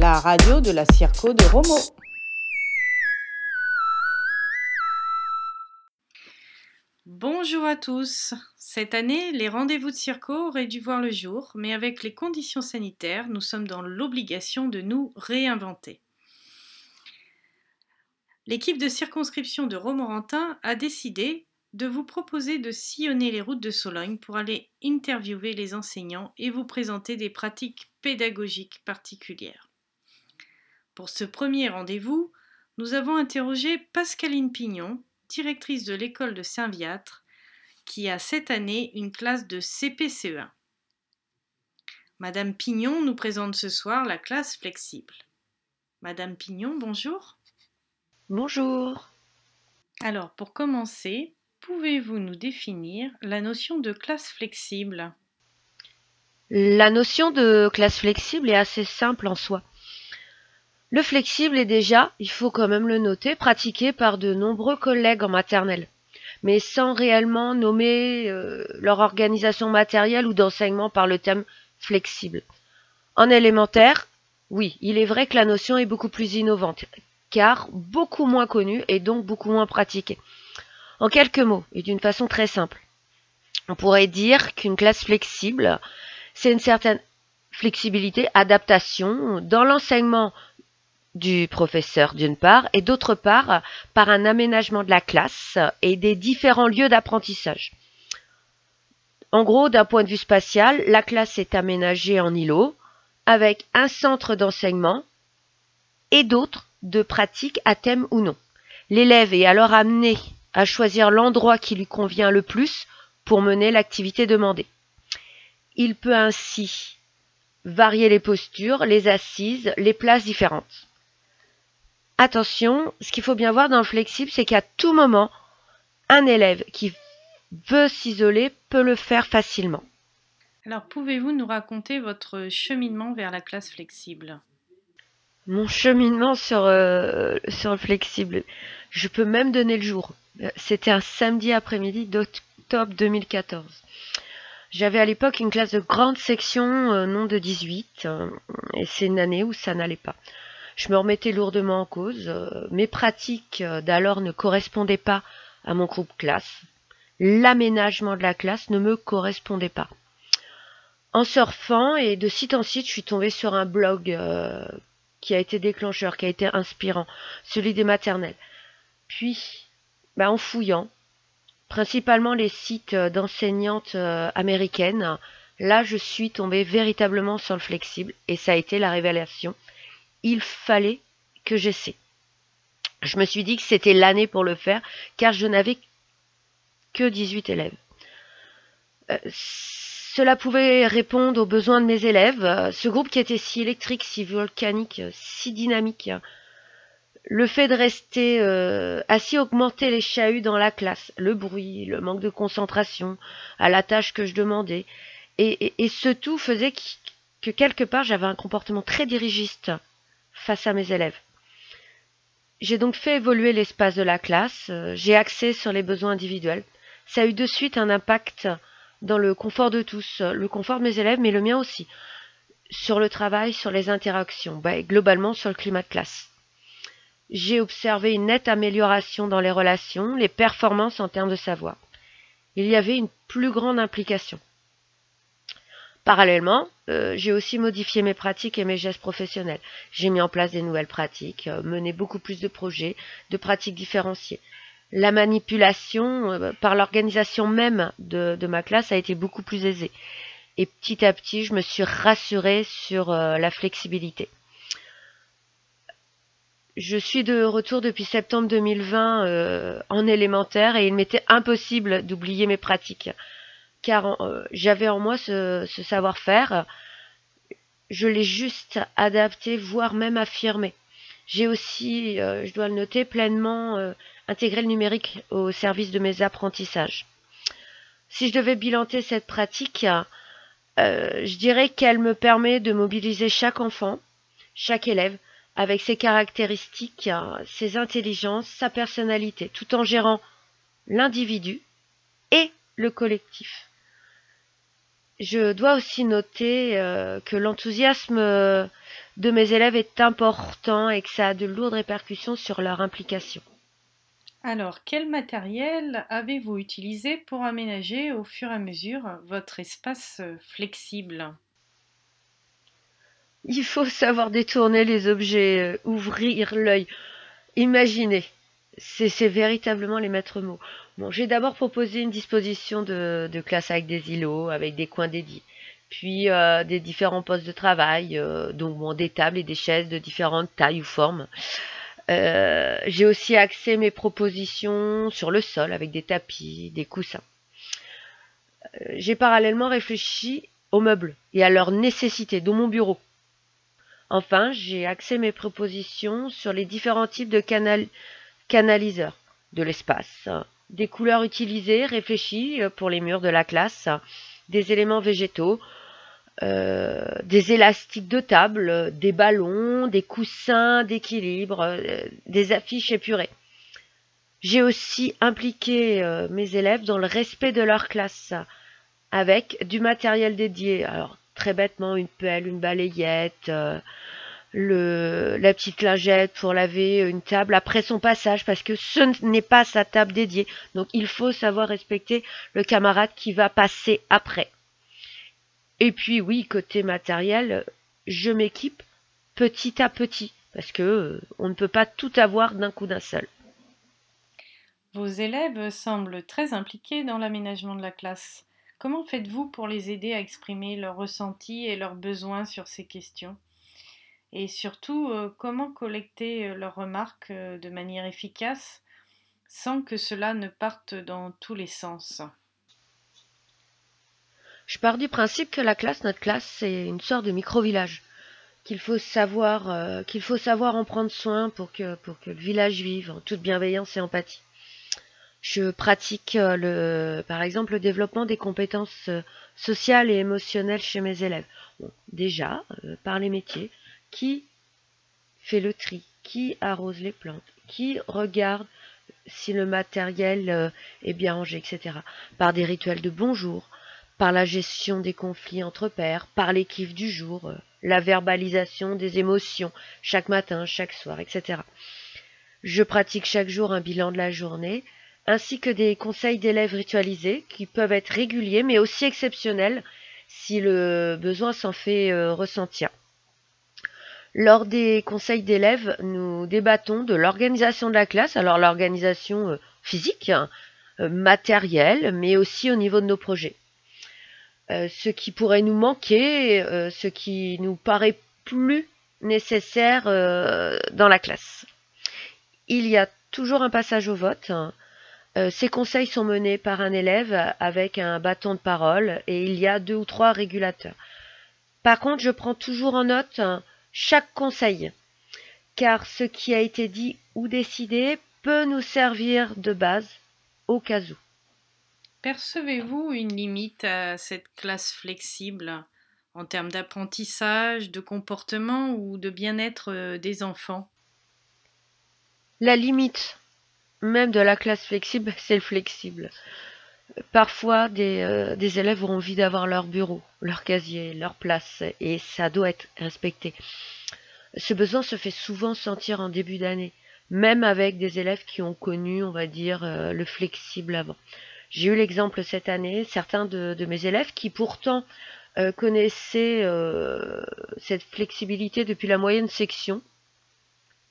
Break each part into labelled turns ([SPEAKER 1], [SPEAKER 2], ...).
[SPEAKER 1] La radio de la Circo de Romo.
[SPEAKER 2] Bonjour à tous. Cette année, les rendez-vous de Circo auraient dû voir le jour, mais avec les conditions sanitaires, nous sommes dans l'obligation de nous réinventer. L'équipe de circonscription de Romorantin a décidé de vous proposer de sillonner les routes de Sologne pour aller interviewer les enseignants et vous présenter des pratiques pédagogiques particulières. Pour ce premier rendez-vous, nous avons interrogé Pascaline Pignon, directrice de l'école de Saint-Viâtre, qui a cette année une classe de CPCE1. Madame Pignon nous présente ce soir la classe flexible. Madame Pignon, bonjour.
[SPEAKER 3] Bonjour.
[SPEAKER 2] Alors, pour commencer, pouvez-vous nous définir la notion de classe flexible?
[SPEAKER 3] La notion de classe flexible est assez simple en soi. Le flexible est déjà, il faut quand même le noter, pratiqué par de nombreux collègues en maternelle, mais sans réellement nommer euh, leur organisation matérielle ou d'enseignement par le thème flexible. En élémentaire, oui, il est vrai que la notion est beaucoup plus innovante, car beaucoup moins connue et donc beaucoup moins pratiquée. En quelques mots, et d'une façon très simple, on pourrait dire qu'une classe flexible, c'est une certaine flexibilité, adaptation dans l'enseignement du professeur d'une part et d'autre part par un aménagement de la classe et des différents lieux d'apprentissage. En gros, d'un point de vue spatial, la classe est aménagée en îlots avec un centre d'enseignement et d'autres de pratique à thème ou non. L'élève est alors amené à choisir l'endroit qui lui convient le plus pour mener l'activité demandée. Il peut ainsi varier les postures, les assises, les places différentes. Attention, ce qu'il faut bien voir dans le flexible, c'est qu'à tout moment, un élève qui veut s'isoler peut le faire facilement.
[SPEAKER 2] Alors, pouvez-vous nous raconter votre cheminement vers la classe flexible?
[SPEAKER 3] Mon cheminement sur, euh, sur le flexible, je peux même donner le jour. C'était un samedi après-midi d'octobre 2014. J'avais à l'époque une classe de grande section, euh, non de 18, euh, et c'est une année où ça n'allait pas. Je me remettais lourdement en cause. Euh, mes pratiques euh, d'alors ne correspondaient pas à mon groupe classe. L'aménagement de la classe ne me correspondait pas. En surfant et de site en site, je suis tombée sur un blog euh, qui a été déclencheur, qui a été inspirant, celui des maternelles. Puis, bah, en fouillant, principalement les sites d'enseignantes américaines, là je suis tombée véritablement sur le flexible et ça a été la révélation il fallait que j'essaie. Je me suis dit que c'était l'année pour le faire, car je n'avais que 18 élèves. Euh, cela pouvait répondre aux besoins de mes élèves. Euh, ce groupe qui était si électrique, si volcanique, si dynamique. Le fait de rester euh, assis augmentait les chahuts dans la classe, le bruit, le manque de concentration à la tâche que je demandais. Et, ce tout faisait que, que quelque part j'avais un comportement très dirigiste face à mes élèves. J'ai donc fait évoluer l'espace de la classe, euh, j'ai axé sur les besoins individuels. Ça a eu de suite un impact dans le confort de tous, le confort de mes élèves, mais le mien aussi, sur le travail, sur les interactions, bah, et globalement sur le climat de classe. J'ai observé une nette amélioration dans les relations, les performances en termes de savoir. Il y avait une plus grande implication. Parallèlement, euh, j'ai aussi modifié mes pratiques et mes gestes professionnels. J'ai mis en place des nouvelles pratiques, euh, mené beaucoup plus de projets, de pratiques différenciées. La manipulation euh, par l'organisation même de, ma classe a été beaucoup plus aisée. Et petit à petit, je me suis rassurée sur la flexibilité. Je suis de retour depuis septembre 2020 euh, en élémentaire et il m'était impossible d'oublier mes pratiques car euh, j'avais en moi ce, ce savoir-faire. Je l'ai juste adapté, voire même affirmé. J'ai aussi, euh, je dois le noter, pleinement euh, intégré le numérique au service de mes apprentissages. Si je devais bilanter cette pratique, je dirais qu'elle me permet de mobiliser chaque enfant, chaque élève, avec ses caractéristiques, ses intelligences, sa personnalité, tout en gérant l'individu et le collectif Je dois aussi noter euh, que l'enthousiasme euh, de mes élèves est important et que ça a de lourdes répercussions sur leur implication.
[SPEAKER 2] Alors, quel matériel avez-vous utilisé pour aménager au fur et à mesure votre espace euh, flexible?
[SPEAKER 3] Il faut savoir détourner les objets, ouvrir l'œil, imaginer. C'est véritablement les maîtres mots. J'ai d'abord proposé une disposition de, classe avec des îlots, avec des coins dédiés, puis euh, des différents postes de travail, euh, donc bon, des tables et des chaises de différentes tailles ou formes. Euh, j'ai aussi axé mes propositions sur le sol avec des tapis, des coussins. j'ai parallèlement réfléchi aux meubles et à leurs nécessités dans mon bureau. Enfin, j'ai axé mes propositions sur les différents types de canaliseurs de l'espace, des couleurs utilisées, réfléchies euh, pour les murs de la classe, des éléments végétaux, euh, des élastiques de table, des ballons, des coussins d'équilibre, euh, des affiches épurées. J'ai aussi impliqué mes élèves dans le respect de leur classe avec du matériel dédié. Très bêtement une pelle, une balayette, le, la petite lingette pour laver une table après son passage parce que ce n'est pas sa table dédiée. Donc il faut savoir respecter le camarade qui va passer après. Et puis oui, côté matériel, je m'équipe petit à petit parce que euh, on ne peut pas tout avoir d'un coup d'un seul.
[SPEAKER 2] Vos élèves semblent très impliqués dans l'aménagement de la classe. Comment faites-vous pour les aider à exprimer leurs ressentis et leurs besoins sur ces questions? Et surtout euh, comment collecter euh, leurs remarques euh, de manière efficace sans que cela ne parte dans tous les sens?
[SPEAKER 3] Je pars du principe que la classe, notre classe, c'est une sorte de micro-village, qu'il faut savoir, qu'il faut savoir en prendre soin pour que, pour que le village vive en toute bienveillance et empathie. Je pratique le, par exemple le développement des compétences sociales et émotionnelles chez mes élèves. déjà, par les métiers, qui fait le tri, qui arrose les plantes, qui regarde si le matériel euh, est bien rangé, etc. Par des rituels de bonjour, par la gestion des conflits entre pairs, par les du jour, euh, la verbalisation des émotions chaque matin, chaque soir, etc. Je pratique chaque jour un bilan de la journée, ainsi que des conseils d'élèves ritualisés qui peuvent être réguliers mais aussi exceptionnels si le besoin s'en fait euh, ressentir. Lors des conseils d'élèves, nous débattons de l'organisation de la classe, alors l'organisation euh, physique, euh, matérielle, mais aussi au niveau de nos projets. Ce qui pourrait nous manquer, ce qui nous paraît plus nécessaire dans la classe. Il y a toujours un passage au vote. Ces conseils sont menés par un élève avec un bâton de parole et il y a deux ou trois régulateurs. Par contre, je prends toujours en note chaque conseil, car ce qui a été dit ou décidé peut nous servir de base au cas où.
[SPEAKER 2] Percevez-vous une limite à cette classe flexible en termes d'apprentissage, de comportement ou de bien-être euh, des enfants?
[SPEAKER 3] La limite même de la classe flexible, c'est le flexible. Parfois, des, euh, des élèves ont envie d'avoir leur bureau, leur casier, leur place, et ça doit être respecté. Ce besoin se fait souvent sentir en début d'année, même avec des élèves qui ont connu, on va dire, euh, le flexible avant. J'ai eu l'exemple cette année, certains de, mes élèves qui pourtant euh, connaissaient cette flexibilité depuis la moyenne section,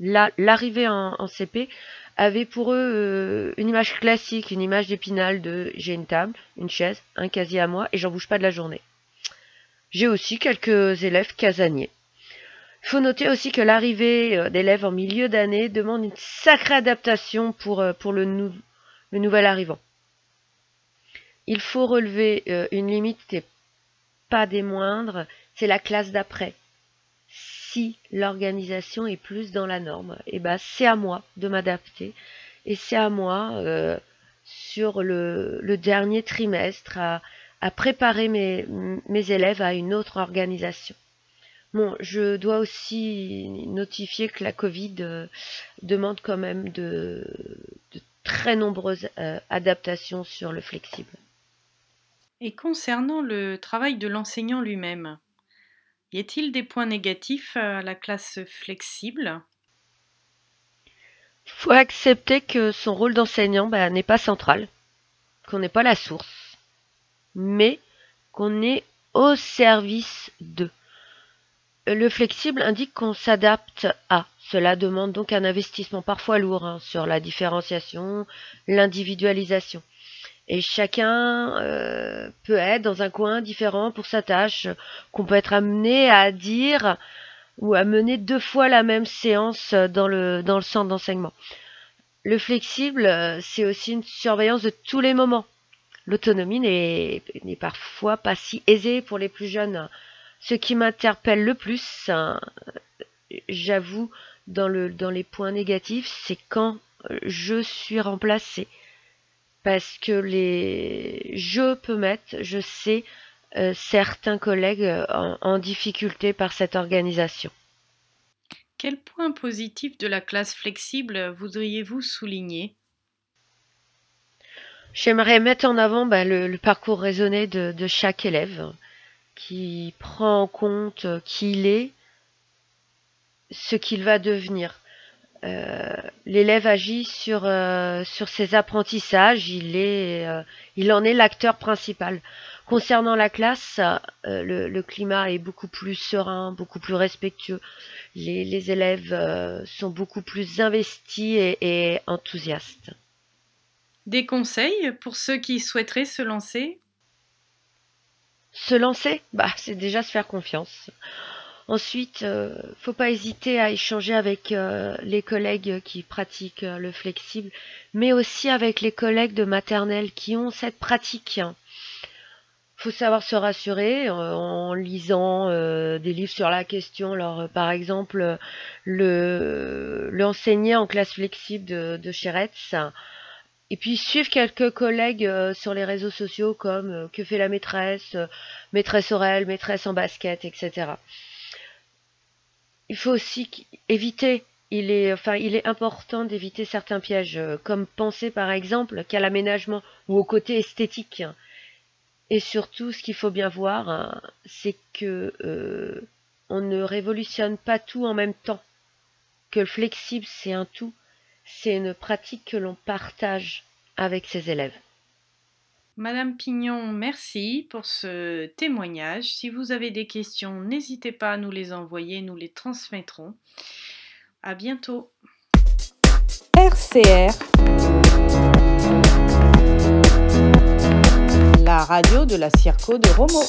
[SPEAKER 3] l'arrivée en, CP avait pour eux euh, une image classique, une image d'épinal de j'ai une table, une chaise, un casier à moi et j'en bouge pas de la journée. J'ai aussi quelques élèves casaniers. Il faut noter aussi que l'arrivée euh, d'élèves en milieu d'année demande une sacrée adaptation pour, euh, le, le, nouvel arrivant. Il faut relever une limite et pas des moindres, c'est la classe d'après si l'organisation est plus dans la norme, eh ben c'est à moi de m'adapter et c'est à moi euh, sur le, dernier trimestre à, préparer mes, mes, élèves à une autre organisation. Bon, je dois aussi notifier que la Covid euh, demande quand même de, très nombreuses euh, adaptations sur le flexible.
[SPEAKER 2] Et concernant le travail de l'enseignant lui-même, y a-t-il des points négatifs à la classe flexible?
[SPEAKER 3] Faut accepter que son rôle d'enseignant bah, n'est pas central, qu'on n'est pas la source, mais qu'on est au service de. Le flexible indique qu'on s'adapte à. Cela demande donc un investissement parfois lourd hein, sur la différenciation, l'individualisation. Et chacun euh, peut être dans un coin différent pour sa tâche, qu'on peut être amené à dire ou à mener deux fois la même séance dans le, dans le centre d'enseignement. Le flexible, c'est aussi une surveillance de tous les moments. L'autonomie n'est parfois pas si aisée pour les plus jeunes. Ce qui m'interpelle le plus, j'avoue, dans, le, dans les points négatifs, c'est quand je suis remplacée parce que les je peux mettre, je sais, euh, certains collègues euh, en, difficulté par cette organisation.
[SPEAKER 2] Quel point positif de la classe flexible voudriez-vous souligner?
[SPEAKER 3] J'aimerais mettre en avant bah, le, parcours raisonné de, chaque élève qui prend en compte qui il est, ce qu'il va devenir. Euh, l'élève agit sur, euh, sur ses apprentissages, il, est, euh, il en est l'acteur principal. Concernant la classe, le, climat est beaucoup plus serein, beaucoup plus respectueux. Les, élèves sont beaucoup plus investis et, et enthousiastes.
[SPEAKER 2] Des conseils pour ceux qui souhaiteraient se lancer?
[SPEAKER 3] Se lancer? Bah, C'est déjà se faire confiance. Ensuite, euh, faut pas hésiter à échanger avec euh, les collègues qui pratiquent euh, le flexible, mais aussi avec les collègues de maternelle qui ont cette pratique. Faut savoir se rassurer en lisant des livres sur la question. Alors, par exemple, le l'enseigner en classe flexible de, de. Et puis suivre quelques collègues sur les réseaux sociaux comme Que fait la maîtresse, maîtresse Aurel, maîtresse en basket, etc il faut aussi éviter il est, enfin, il est important d'éviter certains pièges, euh, comme penser par exemple qu'à l'aménagement ou au côté esthétique. Et surtout, ce qu'il faut bien voir, hein, c'est que euh, on ne révolutionne pas tout en même temps. Que le flexible, c'est un tout. C'est une pratique que l'on partage avec ses élèves.
[SPEAKER 2] Madame Pignon, merci pour ce témoignage. Si vous avez des questions, n'hésitez pas à nous les envoyer, nous les transmettrons. À bientôt.
[SPEAKER 1] RCR La radio de la Circo de Romo.